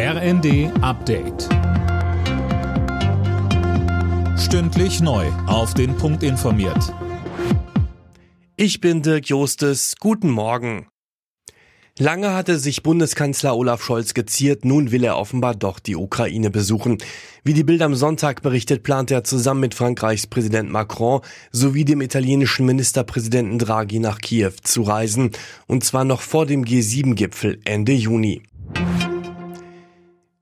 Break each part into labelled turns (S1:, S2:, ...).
S1: RND Update. Stündlich neu. Auf den Punkt informiert.
S2: Ich bin Dirk Jostes. Guten Morgen. Lange hatte sich Bundeskanzler Olaf Scholz geziert, nun will er offenbar doch die Ukraine besuchen. Wie die Bild am Sonntag berichtet, plant er zusammen mit Frankreichs Präsident Macron sowie dem italienischen Ministerpräsidenten Draghi nach Kiew zu reisen, und zwar noch vor dem G7-Gipfel Ende Juni.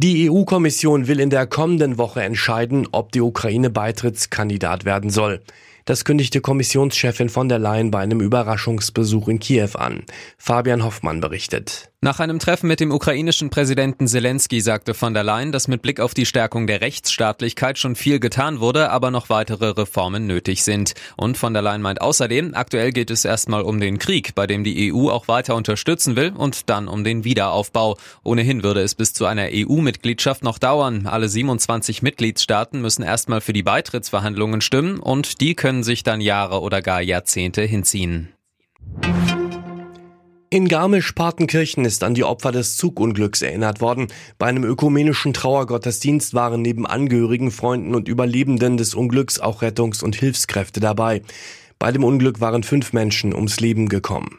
S2: Die EU-Kommission will in der kommenden Woche entscheiden, ob die Ukraine Beitrittskandidat werden soll. Das kündigte Kommissionschefin von der Leyen bei einem Überraschungsbesuch in Kiew an. Fabian Hoffmann berichtet.
S3: Nach einem Treffen mit dem ukrainischen Präsidenten Zelensky sagte von der Leyen, dass mit Blick auf die Stärkung der Rechtsstaatlichkeit schon viel getan wurde, aber noch weitere Reformen nötig sind. Und von der Leyen meint außerdem, aktuell geht es erstmal um den Krieg, bei dem die EU auch weiter unterstützen will und dann um den Wiederaufbau. Ohnehin würde es bis zu einer EU-Mitgliedschaft noch dauern. Alle 27 Mitgliedstaaten müssen erstmal für die Beitrittsverhandlungen stimmen und die können können sich dann Jahre oder gar Jahrzehnte hinziehen.
S2: In Garmisch-Partenkirchen ist an die Opfer des Zugunglücks erinnert worden. Bei einem ökumenischen Trauergottesdienst waren neben Angehörigen, Freunden und Überlebenden des Unglücks auch Rettungs- und Hilfskräfte dabei. Bei dem Unglück waren fünf Menschen ums Leben gekommen.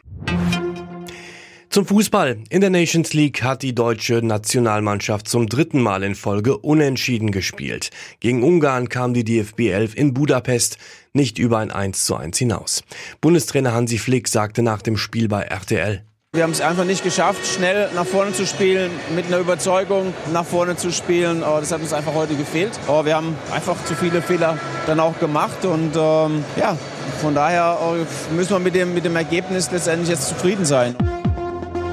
S2: Zum Fußball. In der Nations League hat die deutsche Nationalmannschaft zum dritten Mal in Folge unentschieden gespielt. Gegen Ungarn kam die DFB 11 in Budapest nicht über ein 1 zu 1 hinaus. Bundestrainer Hansi Flick sagte nach dem Spiel bei RTL.
S4: Wir haben es einfach nicht geschafft, schnell nach vorne zu spielen, mit einer Überzeugung nach vorne zu spielen. Das hat uns einfach heute gefehlt. Oh, wir haben einfach zu viele Fehler dann auch gemacht und ähm, ja, von daher oh, müssen wir mit dem, mit dem Ergebnis letztendlich jetzt zufrieden sein.